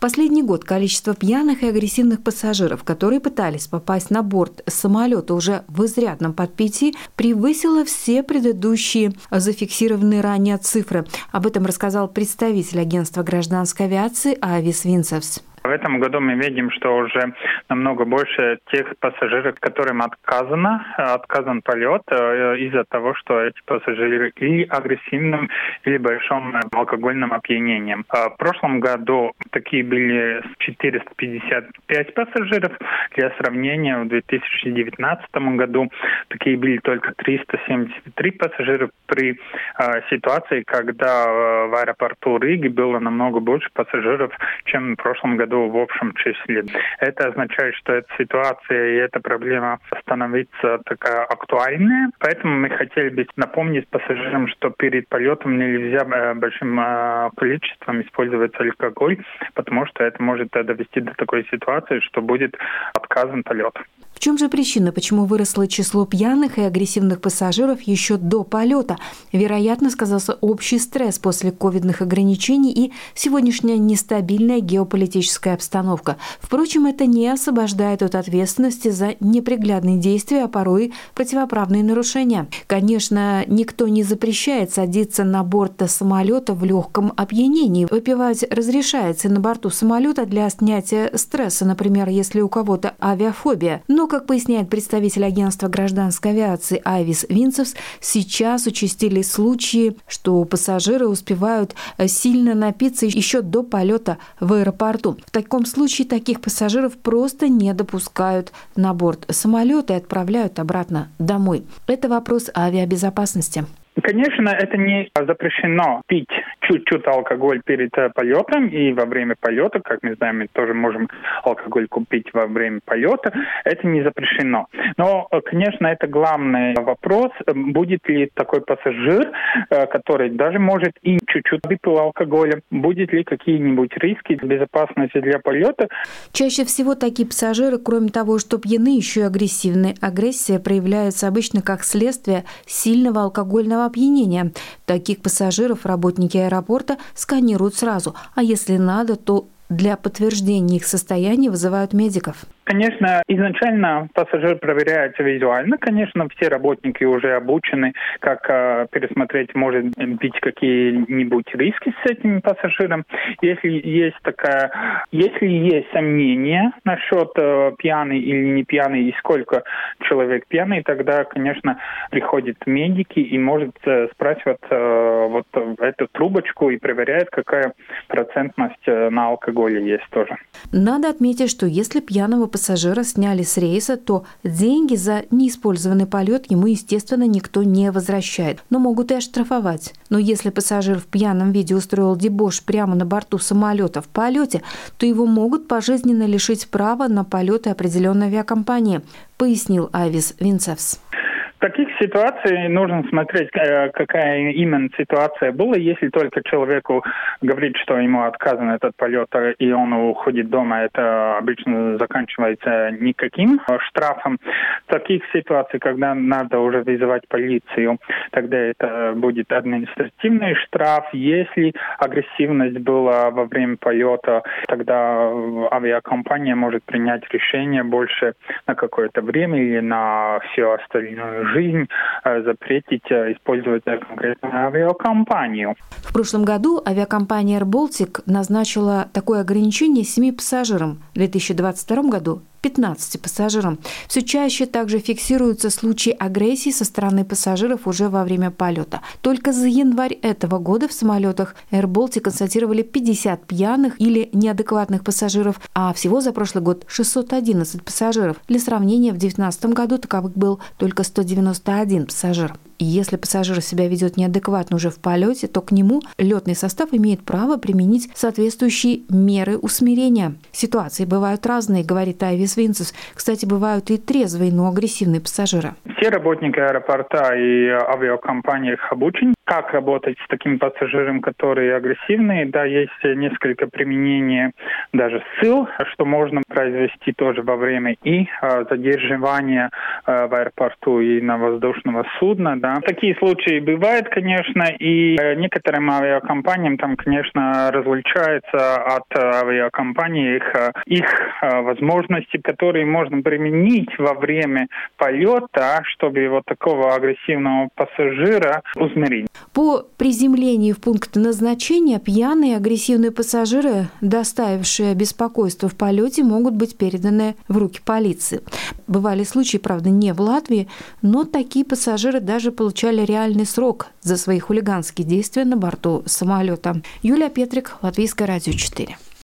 последний год количество пьяных и агрессивных пассажиров, которые пытались попасть на борт самолета уже в изрядном подпитии, превысило все предыдущие зафиксированные ранее цифры. Об этом рассказал представитель агентства гражданской авиации Авис Винцевс. В этом году мы видим, что уже намного больше тех пассажиров, которым отказано, отказан полет э, из-за того, что эти пассажиры или агрессивным, или большим алкогольным опьянением. А в прошлом году такие были 455 пассажиров. Для сравнения, в 2019 году такие были только 373 пассажира при э, ситуации, когда э, в аэропорту Риги было намного больше пассажиров, чем в прошлом году году в общем числе. Это означает, что эта ситуация и эта проблема становится такая актуальная. Поэтому мы хотели бы напомнить пассажирам, что перед полетом нельзя э, большим э, количеством использовать алкоголь, потому что это может довести до такой ситуации, что будет отказан полет. В чем же причина, почему выросло число пьяных и агрессивных пассажиров еще до полета? Вероятно, сказался общий стресс после ковидных ограничений и сегодняшняя нестабильная геополитическая обстановка. Впрочем, это не освобождает от ответственности за неприглядные действия, а порой противоправные нарушения. Конечно, никто не запрещает садиться на борт самолета в легком опьянении. Выпивать разрешается на борту самолета для снятия стресса, например, если у кого-то авиафобия. Но как поясняет представитель агентства гражданской авиации Айвис Винцевс, сейчас участились случаи, что пассажиры успевают э, сильно напиться еще до полета в аэропорту. В таком случае таких пассажиров просто не допускают на борт самолета и отправляют обратно домой. Это вопрос авиабезопасности. Конечно, это не запрещено пить чуть-чуть алкоголь перед э, полетом и во время полета, как мы знаем, мы тоже можем алкоголь купить во время полета. Это не запрещено. Но, э, конечно, это главный вопрос, э, будет ли такой пассажир, который даже может и чуть-чуть выпил алкоголя, будет ли какие-нибудь риски безопасности для полета. Чаще всего такие пассажиры, кроме того, что пьяны, еще и агрессивны. Агрессия проявляется обычно как следствие сильного алкогольного опьянения. Таких пассажиров работники аэропорта сканируют сразу, а если надо, то для подтверждения их состояния вызывают медиков. Конечно, изначально пассажир проверяется визуально. Конечно, все работники уже обучены, как э, пересмотреть, может быть, какие-нибудь риски с этим пассажиром. Если есть такая, если есть сомнения насчет э, пьяный или не пьяный и сколько человек пьяный, тогда, конечно, приходят медики и может э, спрашивать э, вот эту трубочку и проверяет, какая процентность э, на алкоголе есть тоже. Надо отметить, что если пьяного пассажира пассажира сняли с рейса, то деньги за неиспользованный полет ему, естественно, никто не возвращает, но могут и оштрафовать. Но если пассажир в пьяном виде устроил дебош прямо на борту самолета в полете, то его могут пожизненно лишить права на полеты определенной авиакомпании, пояснил Авис Винцевс таких ситуаций нужно смотреть, э, какая именно ситуация была. Если только человеку говорит, что ему отказан этот полет, и он уходит дома, это обычно заканчивается никаким штрафом. В таких ситуациях, когда надо уже вызывать полицию, тогда это будет административный штраф. Если агрессивность была во время полета, тогда авиакомпания может принять решение больше на какое-то время или на всю остальную жизнь э, запретить э, использовать конкретную авиакомпанию. В прошлом году авиакомпания Air Baltic назначила такое ограничение семи пассажирам. В 2022 году 15 пассажирам. Все чаще также фиксируются случаи агрессии со стороны пассажиров уже во время полета. Только за январь этого года в самолетах Air Baltic констатировали 50 пьяных или неадекватных пассажиров, а всего за прошлый год 611 пассажиров. Для сравнения, в 2019 году таковых был только 191 пассажир. И если пассажир себя ведет неадекватно уже в полете, то к нему летный состав имеет право применить соответствующие меры усмирения. Ситуации бывают разные, говорит Айвис Винцес. Кстати, бывают и трезвые, но агрессивные пассажиры. Все работники аэропорта и авиакомпаний обучены, как работать с таким пассажиром, которые агрессивные. Да, есть несколько применений даже сил, что можно произвести тоже во время и задерживания в аэропорту и на воздушного судна. Да. Такие случаи бывают, конечно, и некоторым авиакомпаниям там, конечно, различается от авиакомпаний их, их возможности, которые можно применить во время полета, чтобы вот такого агрессивного пассажира усмирить. По приземлении в пункт назначения пьяные и агрессивные пассажиры, доставившие беспокойство в полете, могут быть переданы в руки полиции. Бывали случаи, правда, не в Латвии, но такие пассажиры даже получали реальный срок за свои хулиганские действия на борту самолета. Юлия Петрик, Латвийское радио 4.